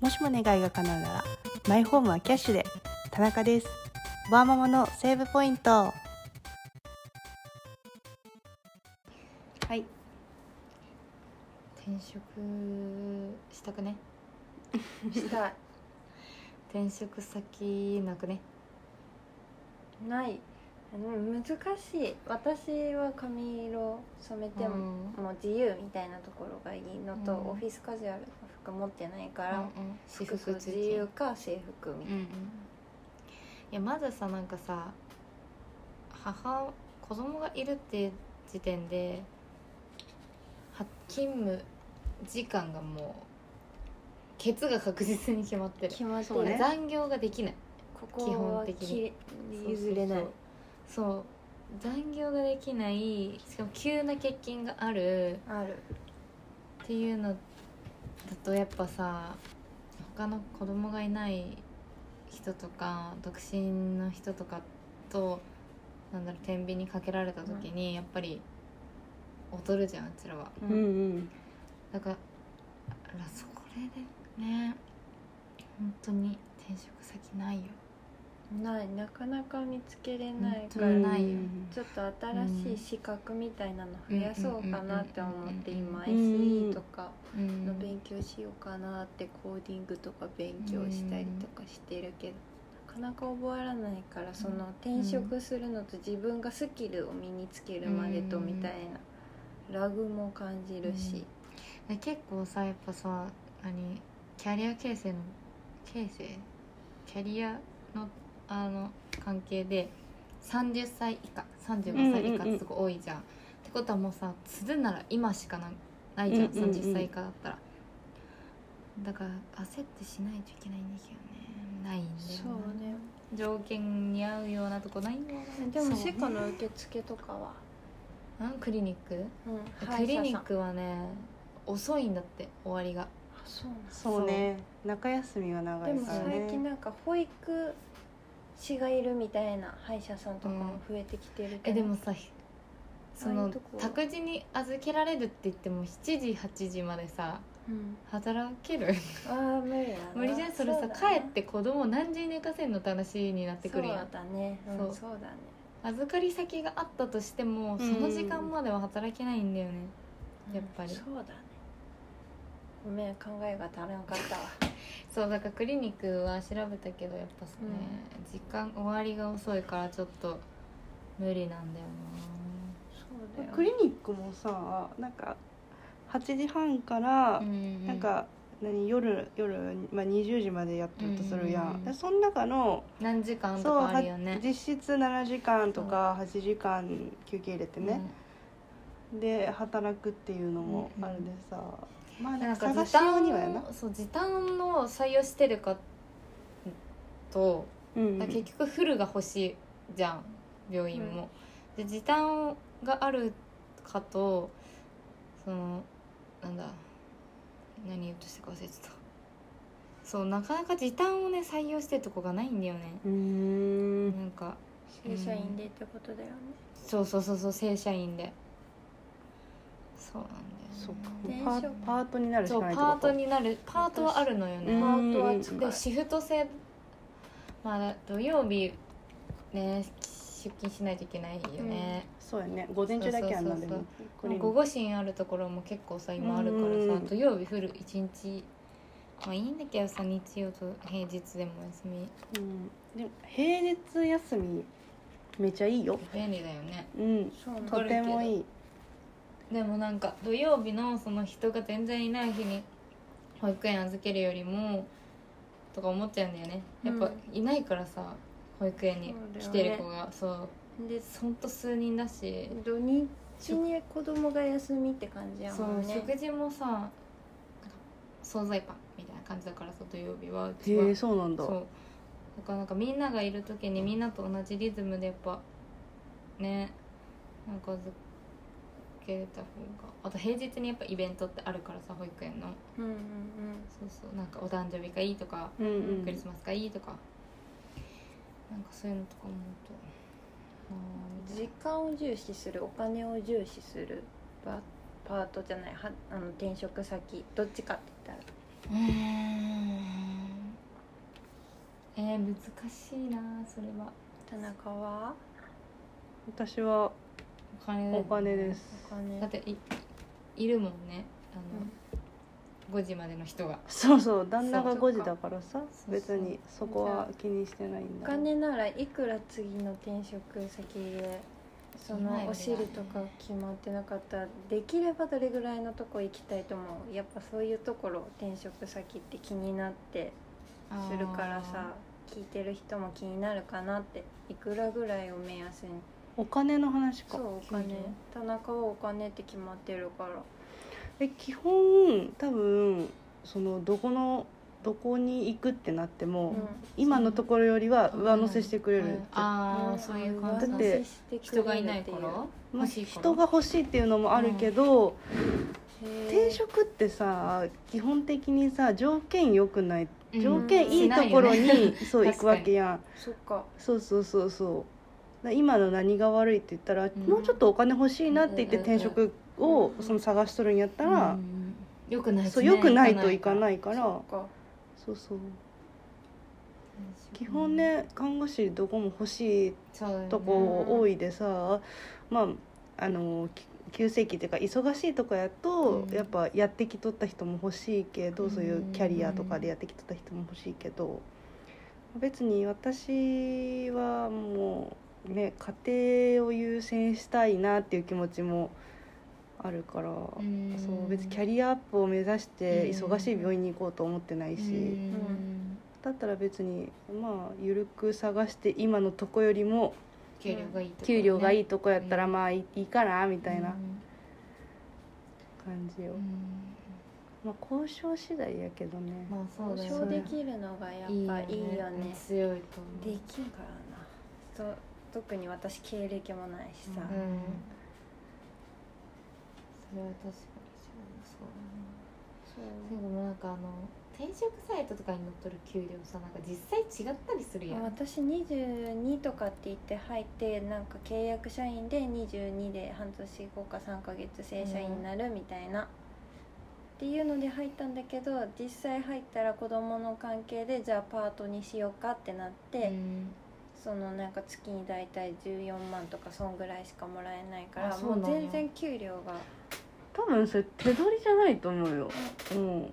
もしも願いが叶うならマイホームはキャッシュで田中です。ワーママのセーブポイント。はい。転職したくね。したい。転職先なくね。ない。うん難しい。私は髪色染めても,、うん。もう自由みたいなところがいいのと、うん。オフィスカジュアルの服持ってないから、私服装自由か制服みたいうんうん。いやまずさなんかさ母子供がいるっていう時点では勤務時間がもうケツが確実に決まってな、る。決まってね残業ができない。こ基こは本的に。き譲れないそうそう残業ができないしかも急な欠勤がある。ある。っていうのだとやっぱさ他の子供がいない人とか独身の人とかとなんだろう天秤にかけられた時にやっぱり劣るじゃんうちらは。うん。うんだからあらそれでね本当に転職先ないよないなかなか見つけれないからにないよちょっと新しい資格みたいなの増やそうかなって思って今うん。SE とかうん。の勉強しようかなってコーディングとか勉強したりとかしてるけどなかなか覚えらないからその転職するのと自分がスキルを身につけるまでとみたいなラグも感じるしで結構さやっぱさ何キャリア形成の形成キャリアのあの関係で30歳以下35歳以下ってとこ多いじゃん,、ってことはもうさつるなら今しかなないじゃん、うんうんうん30歳以下だったら。だから焦ってしないといけないんだけどね。ないんだよそうなね。条件に合うようなとこないんだよな。でも歯科の受付とかは、うんクリニック？うん、クリニックはね遅いんだって終わりが。あそうなんだ。そうね。中休みが長でもいからね。最近なんか保育士がいるみたいな歯医者さんとかも増えてきてるけど、えでもさそのああいうとこ託児に預けられるって言っても7時8時までさうん、働ける？ああ無理だな。無理じゃんそれさうだな帰って子供何時に寝かせんのって話になってくるやん。そうだね、うん、そう。そうだね。預かり先があったとしてもうん。その時間までは働けないんだよね。やっぱり。うんそうだねごめん考えが足らんかったわ。そうだからクリニックは調べたけどやっぱさね、時間終わりが遅いからちょっと無理なんだよそうだよ。クリニックもさなんか8時半からなうん。なんか何夜夜、まあ、20時までやってるとするやうんうんその中の何時間とそうかあるよね。は実質7時間とか8時間休憩入れてね、で働くっていうのもあるでさ、まあうん、ななんんか時短にはやな、そう時短の採用してるかとうん結局フルが欲しいじゃん病院も、で時短があるかとそのなんだ何言おうとしたか忘れてた。そうなかなか時短をね採用してるとこがないんだよね、うーん。なんか正社員でってことだよね、そうそうそうそう正社員でそうなんだよね。そうパートになるしかないってこと？パートになる。パートはあるのよね、うんパートはでシフト制まあ土曜日ね出勤しないといけないよね、そうやね。午前中だけやんなでも午後診あるところも結構さ今あるからうん。さ土曜日フル一日まあいいんだけどさ日曜と平日でも休み。うん。でも平日休みめちゃいいよ。便利だよね。うん。とてもいいでもなんか土曜日のその人が全然いない日に保育園預けるよりもとか思っちゃうんだよね。やっぱうんいないからさ保育園に来てる子が。そう,、でほんと数人だし。土日に子供が休みって感じやそうもんね。食事もさ惣菜パンみたいな感じだからさ土曜日はへえそうなんだ。そう。だからなんかみんながいる時にみんなと同じリズムでやっぱねなんか預けた方が。あと平日にやっぱイベントってあるからさ保育園の。うんうんうん。そうそう。なんかお誕生日がいいとか、うんうん。クリスマスがいいとか。なんかそういうのとか思うと。時間を重視するお金を重視するパパートじゃない。はあの転職先。どっちかって言ったら。なうーん。難しいなそれは。田中は？私はお金お金です。お金。だっていいるもんね。あの、5時までの人が。そうそう。旦那がそう5時だからさ別にそこは気にしてないんおだ金ならいくら次の転職先でそのお尻とか決まってなかったらできればどれぐらいのとこ行きたいと思う？やっぱそういうところ転職先って気になってするからさ聞いてる人も気になるかなっていくらぐらいを目安にお金の話か。そうお金。田中はお金って決まってるから。え基本多分そのどこのどこに行くってなっても、うん。今のところよりは上乗せしてくれる、うん。ああそういう感じ。だって人がいないからまあ、欲しいから人が欲しいっていうのもあるけど、転転職ってさ基本的にさ条件良くないうん。条件いいところに、ね。そう行くわけやん。そっか。そうそうそうそう今の何が悪いって言ったら、ん。もうちょっとお金欲しいなって言ってうん転職をその探しとるんやったら、うんよくないそう良くないといかないいか。らそう。そう基本ね看護師どこも欲しいとこ多いでさ、まああのき急性期っていうか忙しいとこやと、うん。やっぱやってきとった人も欲しいけど、うん。そういうキャリアとかでやってきとった人も欲しいけど別に私はもうね家庭を優先したいなっていう気持ちもあるから、ん。そう別にキャリアアップを目指してうん。忙しい病院に行こうと思ってないし。うん。だったら別にまあ緩く探して今のとこよりも給料がいいとこね。給料がいいとこやったらまあいいかなみたいなうん。感じよ、うん。まあ交渉次第やけどね、まあそうだ交渉できるのがやっぱいいよね。強いと思う。できんからな。そう特に私経歴もないしさ、うん。それは確かにそうそう。だねでもなんかあの転職サイトとかに載っとる給料さなんか実際違ったりするやん。私22とかって言って入ってなんか契約社員で22で半年後か3ヶ月正社員になるみたいな、っていうので入ったんだけど実際入ったら子供の関係でじゃあパートにしようかってなって、うんそのなんか月に大体14万とかそんぐらいしかもらえないからもう全然給料が。多分それ手取りじゃないと思うよ。うん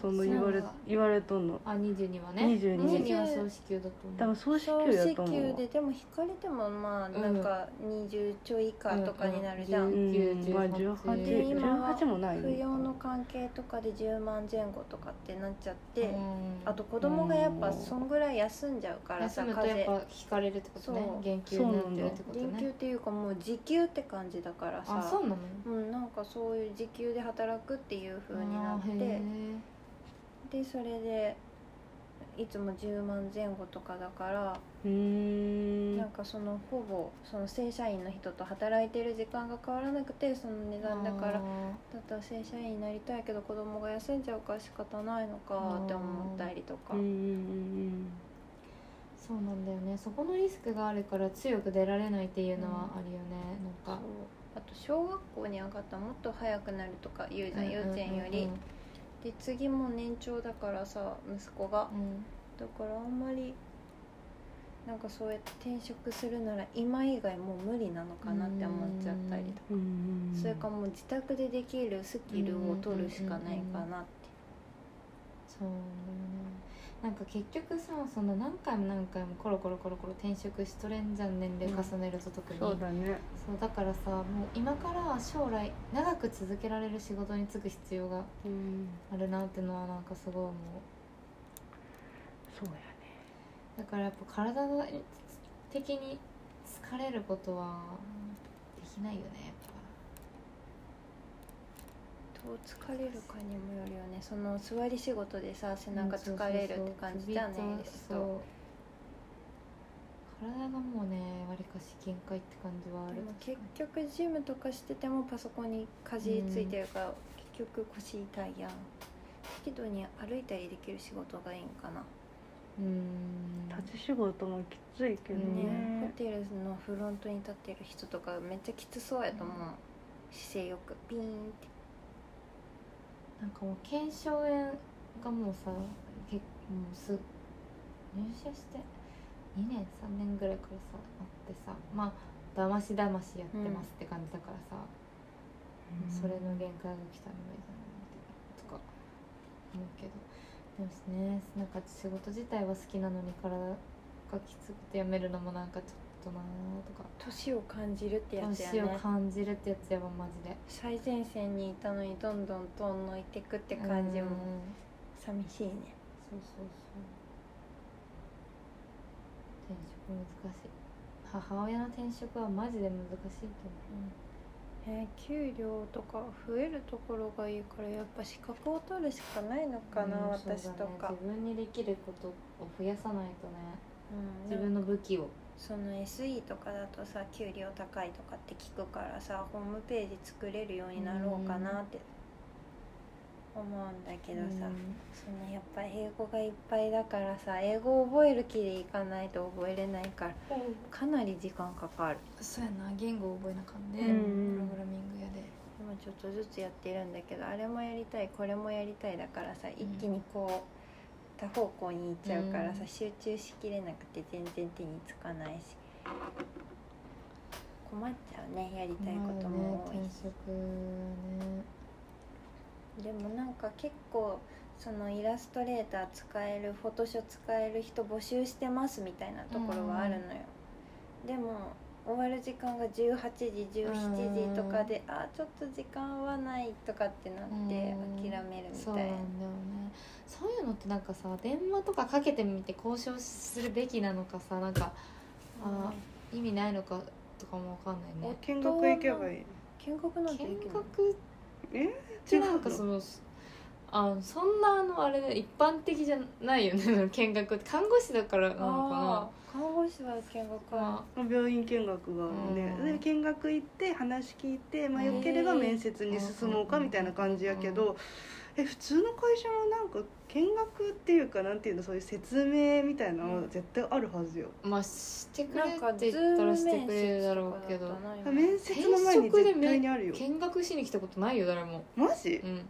その言われ言われとんの？あ22はね。22 22は総支給だと思う。多分総支総給やと思うわ。ででも引かれてもまあなんか20ちょい以下とかになるじゃん、うん。うん。19まあ18で今は18もない扶養の関係とかで10万前後とかってなっちゃって、うん。あと子供がやっぱそんぐらい休んじゃうからさ休むとやっぱ引かれるってことね。そう。減給になってるってこと減給っねていうかもう時給って感じだからさ。あそうなの。うん、なんかそういう時給で働くっていう風になって。ーでそれでいつも10万前後とかだから、ん。なんかそのほぼその正社員の人と働いてる時間が変わらなくてその値段だからだったら正社員になりたいけど子供が休んじゃうから仕方ないのかって思ったりとか。うんうんうんそうなんだよね。そこのリスクがあるから強く出られないっていうのはあるよね、なんか。そう。あと小学校に上がったらもっと早くなるとか言うじゃん、幼稚園より、で次も年長だからさ息子が。うん。うんだからあんまりなんかそうやって転職するなら今以外もう無理なのかなって思っちゃったりとか、それかもう自宅でできるスキルを取るしかないかなって、そうなんか結局さその何回も何回もコロコロコロコロ転職しとれんじゃん年齢重ねると特に、そうだね。そうだからさもう今から将来長く続けられる仕事に就く必要がうん。あるなってのはなんかすごい思う。そうやねだからやっぱ体が的に疲れることはできないよねやっどう疲れるかにもよるよね。その座り仕事でさ背中疲れるって感じじゃねえですそうと体がもうねわりかし限界って感じはある。でも結局ジムとかしててもパソコンにかじりついてるから、結局腰痛いやん。適度に歩いたりできる仕事がいいんかな、うん。立ち仕事もきついけどね。ねホテルのフロントに立ってる人とかめっちゃきつそうやと思う、姿勢よくピーンってなんかもう腱鞘炎がもうさけもうす入社して2年3年ぐらいからさあってさまあだましだましやってますって感じだからさ、それの限界が来たら無理だなとか思うけど。でもねなんか仕事自体は好きなのに体がきつくて辞めるのもなんかちょっとなとか年を感じるってやつや年をね感じるってやつやばマジで。最前線にいたのにどんどん遠のいてくって感じもうん寂しいね。そうそうそう。転職難しい。母親の転職はマジで難しいとえー給料とか増えるところがいいからやっぱ資格を取るしかないのかな、思う、うん私とか、自分にできることを増やさないとね。うん。自分の武器をその SE とかだとさ給料高いとかって聞くからさホームページ作れるようになろうかなって思うんだけどさ、そのやっぱ英語がいっぱいだからさ英語を覚える気でいかないと覚えれないからかなり時間かかる。そうやな言語を覚えなあかんね。うん。プログラミングやで。今ちょっとずつやってるんだけどあれもやりたいこれもやりたいだからさ一気にこう多方向に行っちゃうからさ、うん。集中しきれなくて全然手につかないし。困っちゃうねやりたいことも多いし。転、職ね。でもなんか結構そのイラストレーター使えるフォトショー使える人募集してますみたいなところがあるのよ、でも終わる時間が18時17時とかで、あちょっと時間はないとかってなってうん。諦めるみたそうないんだよね。そういうのってなんかさ電話とかかけてみて交渉するべきなのかさなんかあ意味ないのかとかもわかんないね。見学行けばいい。見学なんてで見きる学？え？ってなんかそのあそんなあのあれで一般的じゃないよね。見学って。看護師だからなのかあー看護師は見学な、はま病院見学がね、うん。で見学行って話聞いて、まあ、よければ面接に進もうかみたいな感じやけど、え普通の会社もなんか見学っていうかなんていうのそういう説明みたいなのは絶対あるはずよ、あまあしてくれなんかってズ言ったらしてくれるだろうけど。な面接の前に絶対にあるよ。見学しに来たことないよ誰も。マジ？うん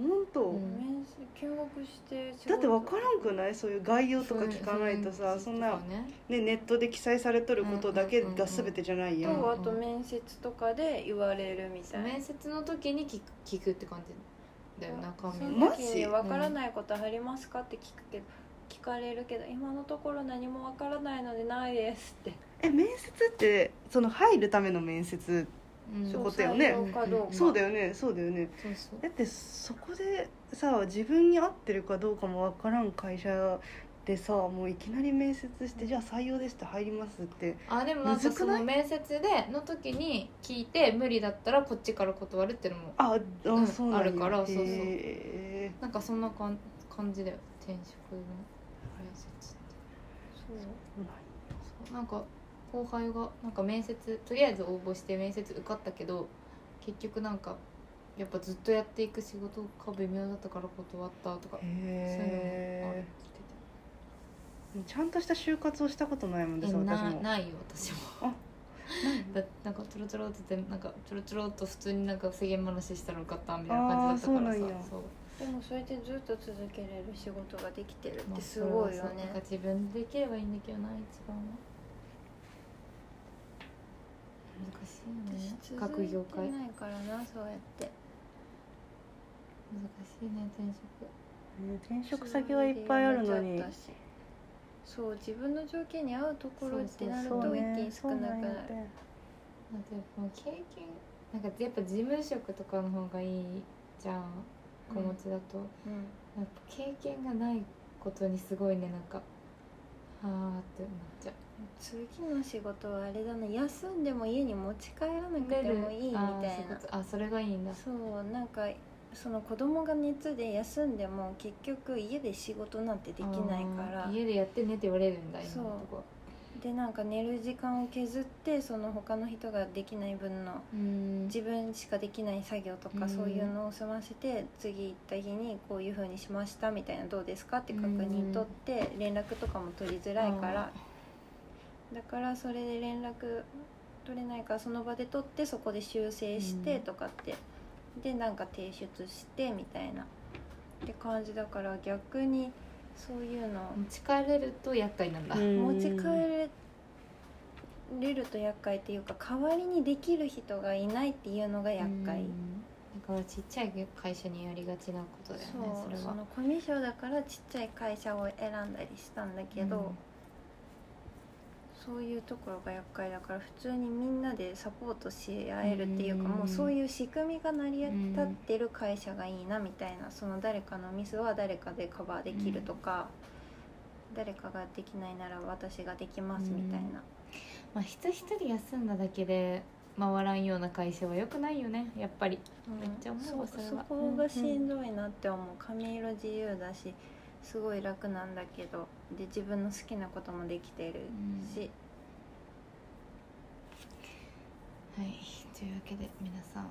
本当、うん面接見学してだって分からんくない？そういう概要とか聞かないとさそんな、ね。ね、ネットで記載されとることだけが全てじゃないやん、とあと面接とかで言われるみたいな。面接の時に聞く聞くって感じだよ中そ身マジ？分からないことありますか？って聞くけど聞かれるけど今のところ何も分からないのでないですって。え面接ってその入るための面接うん。そうことよね。そうだよね。そうだよね。そうそう。だってそこでさ自分に合ってるかどうかもわからん会社でさもういきなり面接してじゃあ採用ですって入りますって。あでもなんかその面接での時に聞いて無理だったらこっちから断るっていうのもああ、うんそうあるからそうそう。へなんかそんなかん感じだよ。転職の面接って。そう。そう。なんか後輩がなんか面接とりあえず応募して面接受かったけど結局なんかやっぱずっとやっていく仕事が微妙だったから断ったとかそういうのもあるえってちゃんとした就活をしたことないもんです私も。ないよ私も。だなんかちょろちょろって言ってなんかちょろちょろっと普通になんか世間話したら受かったみたいな感じだったからさあーそうや。そう。でもそれでずっと続けれる仕事ができてるっまあてすごいよね。それはそう。なんか自分でできればいいんだけどな一番は難しいよね。私各業界。ないからなそうやって。難しいね転職。ね転職先はいっぱいあるのに。そう自分の条件に合うところってなると一気に少なくなる。そうなんやてだってもう経験なんかやっぱ事務職とかの方がいいじゃん子持ちだと、うん。やっぱ経験がないことにすごいねなんかはーってなっちゃう。次の仕事はあれだな休んでも家に持ち帰らなくてもいいみたいな。あそれがいいんだ。そうなんかその子供が熱で休んでも結局家で仕事なんてできないから。家でやってねって言われるんだ今そうのとこでなんか寝る時間を削ってその他の人ができない分のうん。自分しかできない作業とかうん。そういうのを済ませて次行った日にこういう風にしましたみたいなどうですかって確認取って連絡とかも取りづらいから。だからそれで連絡取れないからその場で取ってそこで修正してうん。とかって。でなんか提出してみたいな。って感じだから逆にそういうの持ち帰れると厄介なんだ、うん。持ち帰れると厄介っていうか代わりにできる人がいないっていうのが厄介、うん。だからちっちゃい会社にやりがちなことだよねそれは。そのコミュ障だからちっちゃい会社を選んだりしたんだけど、うんそういうところが厄介だから普通にみんなでサポートし合えるっていうか、うんもうそういう仕組みが成り立ってる会社がいいなみたいなその誰かのミスは誰かでカバーできるとか、誰かができないなら私ができますみたいな、まあ人一人休んだだけで回らんような会社は良くないよねやっぱり。うん。めっちゃ思うわそそこがしんどいなって思う。髪色自由だしすごい楽なんだけどで自分の好きなこともできてるし、はい。というわけで皆さん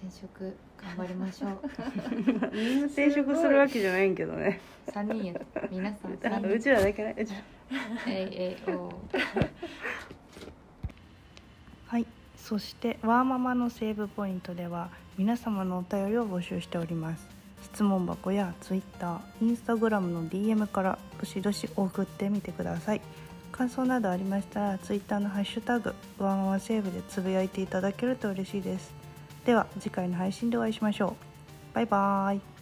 転職頑張りましょう。みんな転職するわけじゃないんけどね。3人や皆さん あ3人。うちらだけね。うちら。はい。そしてワーママのセーブポイントでは皆様のお便りを募集しております質問箱や Twitter、Instagram の DM からどしどし送ってみてください。感想などありましたら Twitter のハッシュタグワンワンセーブでつぶやいていただけると嬉しいです。では次回の配信でお会いしましょう。バイバーイ。